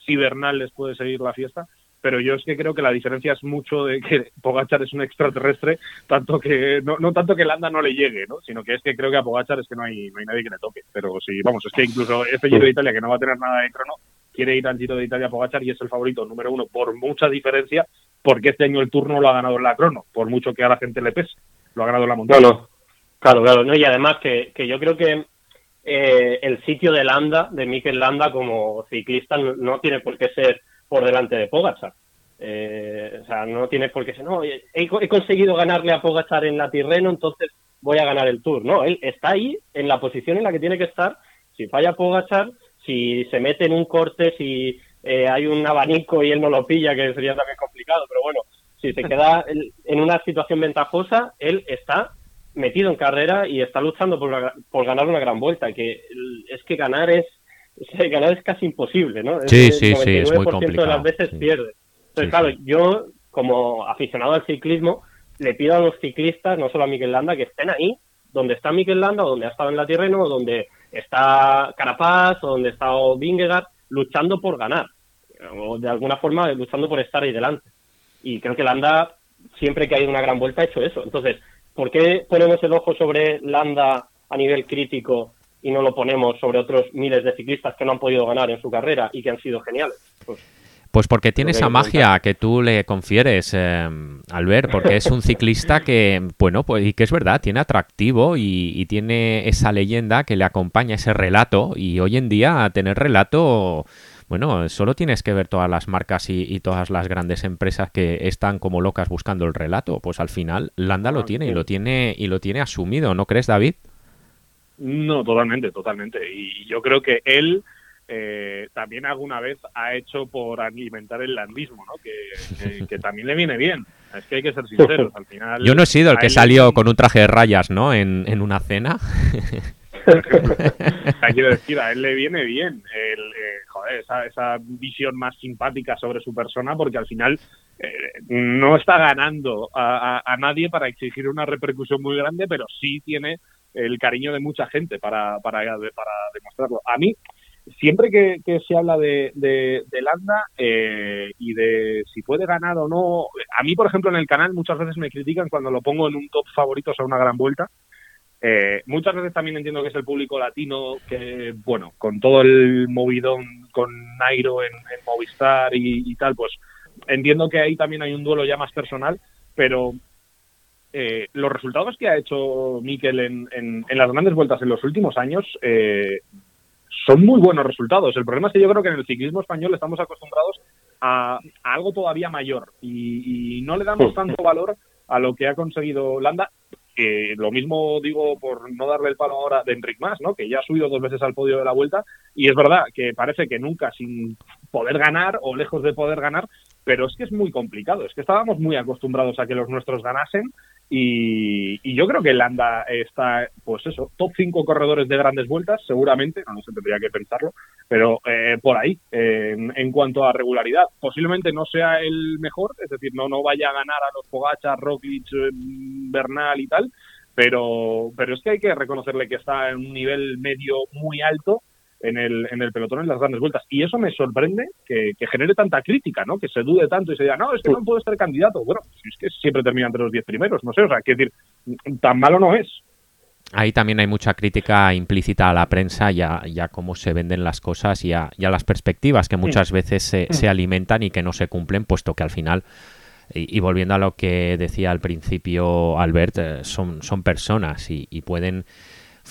si Bernal les puede seguir la fiesta, pero yo es que creo que la diferencia es mucho de que Pogachar es un extraterrestre, tanto que no, no tanto que Landa no le llegue, ¿no? sino que es que creo que a Pogachar es que no hay, no hay nadie que le toque. Pero sí, vamos, es que incluso este Giro de Italia, que no va a tener nada de crono, quiere ir al Giro de Italia Pogachar y es el favorito número uno por mucha diferencia, porque este año el turno lo ha ganado en la crono, por mucho que a la gente le pese, lo ha ganado en la montaña. no. Claro, claro. No, y además que, que yo creo que eh, el sitio de Landa, de Mikel Landa como ciclista, no, tiene por qué ser por delante de Pogacar. Eh, o sea, no tiene por qué ser, no, he, he conseguido ganarle a Pogacar en la Tirreno, entonces voy a ganar el Tour. No, él está ahí en la posición en la que tiene que estar. Si falla Pogacar, si se mete en un corte, si, eh, hay un abanico y él no lo pilla, que sería también complicado, pero bueno, si se queda en una situación ventajosa, él está metido en carrera y está luchando por, por ganar una gran vuelta, que es que ganar es ganar es casi imposible, ¿no? Sí, sí, sí, es muy complicado. de las veces pierde. Entonces, claro, yo como aficionado al ciclismo, le pido a los ciclistas, no solo a Mikel Landa, que estén ahí, donde está Mikel Landa, o donde ha estado en la Tirreno, o donde está Carapaz, o donde está Vingegaard, luchando por ganar, o de alguna forma luchando por estar ahí delante. Y creo que Landa, siempre que hay una gran vuelta, ha hecho eso. Entonces, ¿por qué ponemos el ojo sobre Landa a nivel crítico y no lo ponemos sobre otros miles de ciclistas que no han podido ganar en su carrera y que han sido geniales? Pues pues porque tiene esa magia que tú le confieres, eh, Albert, porque es un ciclista que, bueno, pues y que es verdad, tiene atractivo y, tiene esa leyenda que le acompaña, ese relato, y hoy en día tener relato, bueno, solo tienes que ver todas las marcas y, todas las grandes empresas que están como locas buscando el relato, pues al final Landa lo ah, tiene y lo tiene y lo tiene asumido, ¿no crees, David? No, totalmente, totalmente. Y yo creo que él eh, también alguna vez ha hecho por alimentar el landismo, ¿no? Que, también le viene bien. Es que hay que ser sinceros. Al final, Yo no he sido el que salió con un traje de rayas, ¿no? En, en una cena. quiero decir, a él le viene bien el, eh, joder, esa, esa, visión más simpática sobre su persona, porque al final eh, no está ganando a, a, nadie para exigir una repercusión muy grande, pero sí tiene el cariño de mucha gente para, para, para demostrarlo. A mí, siempre que, se habla de, de, Landa eh, y de si puede ganar o no, a mí, por ejemplo, en el canal muchas veces me critican cuando lo pongo en un top favoritos a una gran vuelta. Eh, muchas veces también entiendo que es el público latino que, bueno, con todo el movidón con Nairo en, Movistar y, tal, pues entiendo que ahí también hay un duelo ya más personal, pero eh, los resultados que ha hecho Mikel en, en, las grandes vueltas en los últimos años eh, son muy buenos resultados. El problema es que yo creo que en el ciclismo español estamos acostumbrados a, algo todavía mayor y, no le damos tanto valor a lo que ha conseguido Landa. Lo mismo digo por no darle el palo ahora de Enric Mas, ¿no? que ya ha subido dos veces al podio de la vuelta y es verdad que parece que nunca sin poder ganar o lejos de poder ganar, pero es que es muy complicado, es que estábamos muy acostumbrados a que los nuestros ganasen y, yo creo que Landa está, pues eso, top 5 corredores de grandes vueltas, seguramente, no, se tendría que pensarlo, pero eh, por ahí, en cuanto a regularidad. Posiblemente no sea el mejor, es decir, no, no vaya a ganar a los Pogachar, Roglic, eh, Bernal y tal, pero, pero es que hay que reconocerle que está en un nivel medio muy alto en el, en el pelotón en las grandes vueltas. Y eso me sorprende que, genere tanta crítica, ¿no? Que se dude tanto y se diga, no, es que no puede ser candidato. Bueno, es que siempre termina entre los diez primeros, no sé, o sea, que decir, tan malo no es. Ahí también hay mucha crítica implícita a la prensa y a, cómo se venden las cosas y a, las perspectivas que muchas veces se, se, alimentan y que no se cumplen, puesto que al final, y, volviendo a lo que decía al principio Albert, eh, son, son personas y, y pueden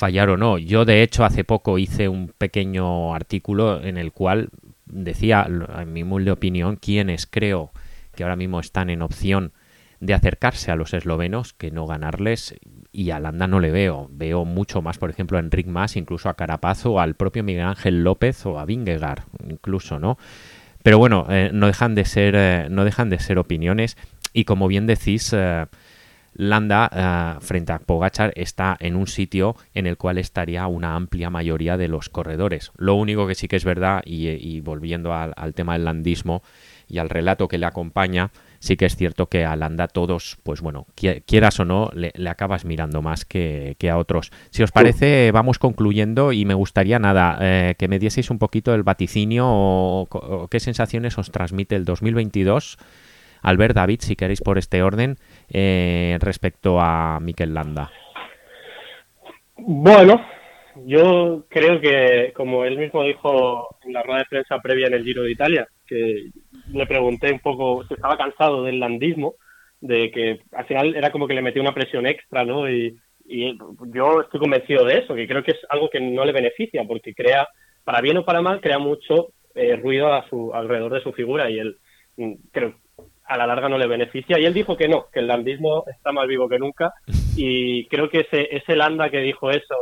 fallar o no. Yo, de hecho, hace poco hice un pequeño artículo en el cual decía, en mi humilde opinión, quiénes creo que ahora mismo están en opción de acercarse a los eslovenos que no ganarles y a Landa no le veo. Veo mucho más, por ejemplo, a Enric Mas, incluso a Carapazo, al propio Miguel Ángel López o a Vingegaard, incluso, ¿no? Pero bueno, eh, no dejan de ser eh, no dejan de ser opiniones y como bien decís, eh, Landa eh, frente a Pogachar está en un sitio en el cual estaría una amplia mayoría de los corredores. Lo único que sí que es verdad, y, volviendo al, tema del landismo y al relato que le acompaña, sí que es cierto que a Landa todos, pues bueno, quieras o no, le, acabas mirando más que, a otros. Si os parece, vamos concluyendo y me gustaría nada, eh, que me dieseis un poquito el vaticinio o qué sensaciones os transmite el 2022 Albert, David, si queréis por este orden, eh, respecto a Mikel Landa. Bueno, yo creo que, como él mismo dijo en la rueda de prensa previa en el Giro de Italia, que le pregunté un poco si estaba cansado del landismo, de que al final era como que le metía una presión extra, ¿no? Y, yo estoy convencido de eso, que creo que es algo que no le beneficia, porque crea, para bien o para mal, crea mucho eh, ruido a su, alrededor de su figura y él mm, creo a la larga no le beneficia. Y él dijo que no, que el landismo está más vivo que nunca. Y creo que ese, ese Landa que dijo eso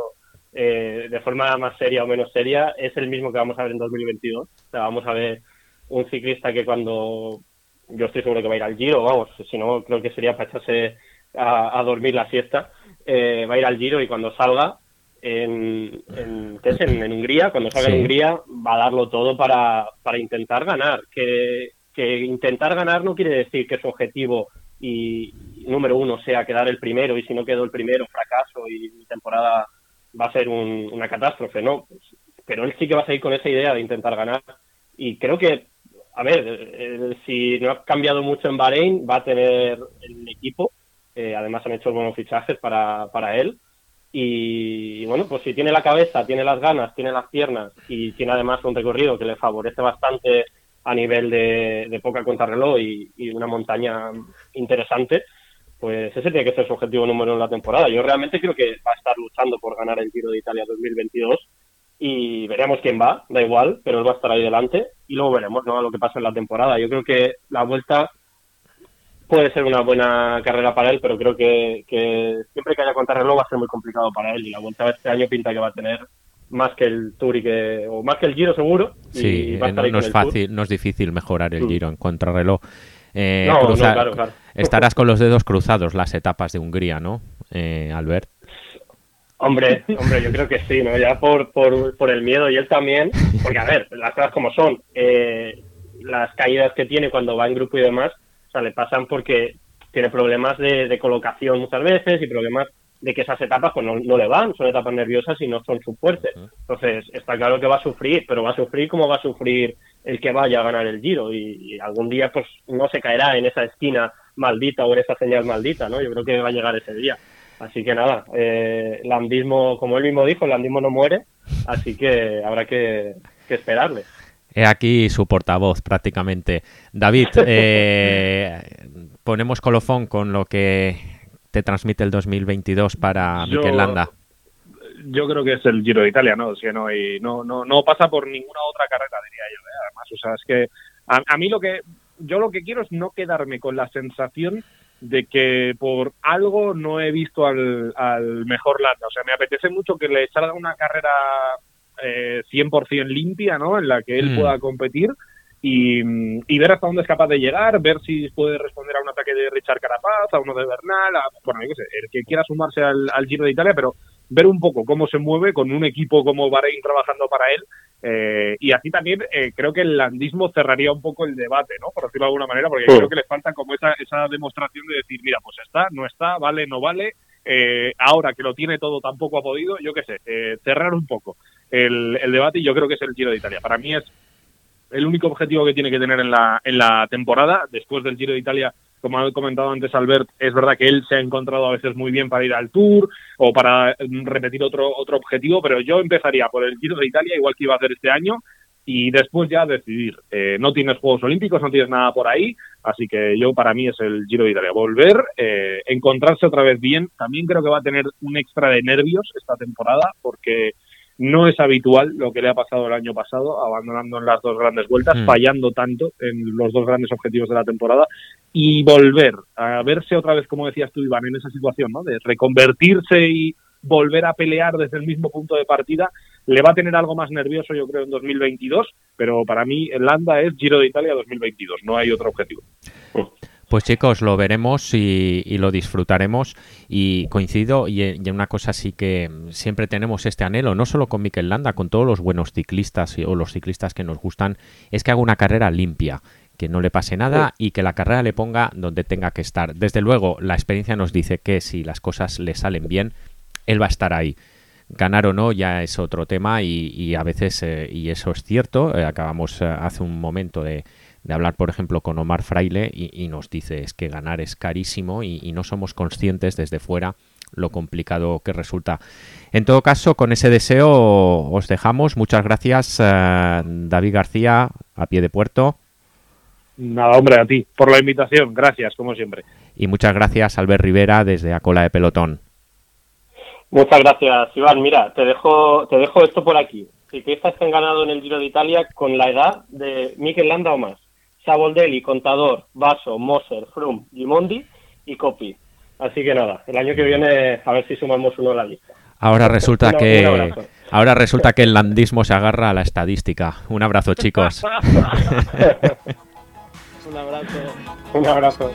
eh, de forma más seria o menos seria es el mismo que vamos a ver en 2022. O sea, vamos a ver un ciclista que cuando yo estoy seguro que va a ir al Giro, vamos, si no creo que sería para echarse a, dormir la siesta, eh, va a ir al Giro y cuando salga en, en, ¿qué es? en, Hungría, cuando salga en Hungría va a darlo todo para, para intentar ganar, que, que intentar ganar no quiere decir que su objetivo y número uno sea quedar el primero y si no quedó el primero fracaso y mi temporada va a ser una catástrofe, ¿no? Pero él sí que va a seguir con esa idea de intentar ganar y creo que a ver, eh, si no ha cambiado mucho en Bahrein, va a tener el equipo. Eh, además han hecho buenos fichajes para, para él. Y, bueno, pues si tiene la cabeza, tiene las ganas, tiene las piernas y tiene además un recorrido que le favorece bastante a nivel de, poca contrarreloj y, y una montaña interesante, pues ese tiene que ser su objetivo número uno en la temporada. Yo realmente creo que va a estar luchando por ganar el Giro de Italia 2022 y veremos quién va, da igual, pero él va a estar ahí delante y luego veremos ¿no? lo que pasa en la temporada. Yo creo que la vuelta puede ser una buena carrera para él, pero creo que, siempre que haya contrarreloj va a ser muy complicado para él y la vuelta de este año pinta que va a tener más que el Tour y que o más que el Giro seguro. Sí, no, es fácil, no es difícil mejorar el mm. Giro en contrarreloj. Eh, no, claro, claro. Estarás con los dedos cruzados las etapas de Hungría, ¿no, eh, Albert? Hombre, hombre, yo creo que sí, ¿no? Ya por, por, por el miedo y él también, porque a ver, las cosas como son, eh, las caídas que tiene cuando va en grupo y demás, o sea, le pasan porque tiene problemas de, colocación muchas veces y problemas de que esas etapas pues no, no, le van, son etapas nerviosas y no son su fuerte. Entonces, está claro que va a sufrir, pero va a sufrir como va a sufrir el que vaya a ganar el Giro y, y algún día pues no se caerá en esa esquina maldita o en esa señal maldita, ¿no? Yo creo que va a llegar ese día. Así que nada, eh, Landismo, como él mismo dijo, el Landismo no muere, así que habrá que, esperarle. He aquí su portavoz prácticamente. David, eh, ponemos colofón con lo que te transmite el 2022 para Mikel Landa. Yo creo que es el Giro de Italia, ¿no? no, y no, no, no pasa por ninguna otra carrera, diría yo. ¿eh? Además, o sea, es que a, a mí lo que yo lo que quiero es no quedarme con la sensación de que por algo no he visto al, al mejor Landa. O sea, me apetece mucho que le salga una carrera eh, 100% limpia, ¿no? En la que él mm. pueda competir y, y, ver hasta dónde es capaz de llegar, ver si puede responder a un ataque de Richard Carapaz, a uno de Bernal, a, bueno, yo qué sé, el que quiera sumarse al, al Giro de Italia, pero ver un poco cómo se mueve con un equipo como Bahrein trabajando para él eh, y así también eh, creo que el landismo cerraría un poco el debate, ¿no? Por decirlo de alguna manera, porque creo que le falta como esa, esa demostración de decir, mira, pues está, no está, vale, no vale. Eh, ahora que lo tiene todo tampoco ha podido, yo qué sé, cerrar un poco el, el debate y yo creo que es el Giro de Italia. Para mí es el único objetivo que tiene que tener en la, en la temporada. Después del Giro de Italia como ha comentado antes Albert, es verdad que él se ha encontrado a veces muy bien para ir al Tour o para mm, repetir otro, otro objetivo, pero yo empezaría por el Giro de Italia, igual que iba a hacer este año, y después ya decidir. Eh, no tienes Juegos Olímpicos, no tienes nada por ahí, así que yo para mí es el Giro de Italia. Volver, eh, encontrarse otra vez bien, también creo que va a tener un extra de nervios esta temporada, porque no es habitual lo que le ha pasado el año pasado, abandonando en las dos grandes vueltas, mm. fallando tanto en los dos grandes objetivos de la temporada y volver a verse otra vez, como decías tú, Iván, en esa situación, ¿no? De reconvertirse y volver a pelear desde el mismo punto de partida, le va a tener algo más nervioso, yo creo, en 2022, pero para mí el Landa es Giro de Italia 2022, no hay otro objetivo. Pues chicos, lo veremos y, lo disfrutaremos y coincido y, en una cosa sí que siempre tenemos este anhelo, no solo con Mikel Landa, con todos los buenos ciclistas o los ciclistas que nos gustan, es que haga una carrera limpia, que no le pase nada y que la carrera le ponga donde tenga que estar. Desde luego, la experiencia nos dice que si las cosas le salen bien, él va a estar ahí. Ganar o no ya es otro tema y, a veces, eh, y eso es cierto, eh, acabamos eh, hace un momento de de hablar, por ejemplo, con Omar Fraile y, nos dice es que ganar es carísimo y, no somos conscientes desde fuera lo complicado que resulta. En todo caso, con ese deseo os dejamos. Muchas gracias, eh, David García, a pie de puerto. Nada, hombre, a ti por la invitación. Gracias, como siempre. Y muchas gracias, Albert Rivera, desde A Cola de Pelotón. Muchas gracias, Iván. Mira, te dejo, te dejo esto por aquí. Ciclistas que han ganado en el Giro de Italia con la edad de Mikel Landa o más. Saboldelli, Contador, Vaso, Moser, Frum, Gimondi y Copy. Así que nada, el año que viene a ver si sumamos uno a la lista. Ahora resulta no, que ahora resulta que el landismo se agarra a la estadística. Un abrazo, chicos. un abrazo. Un abrazo.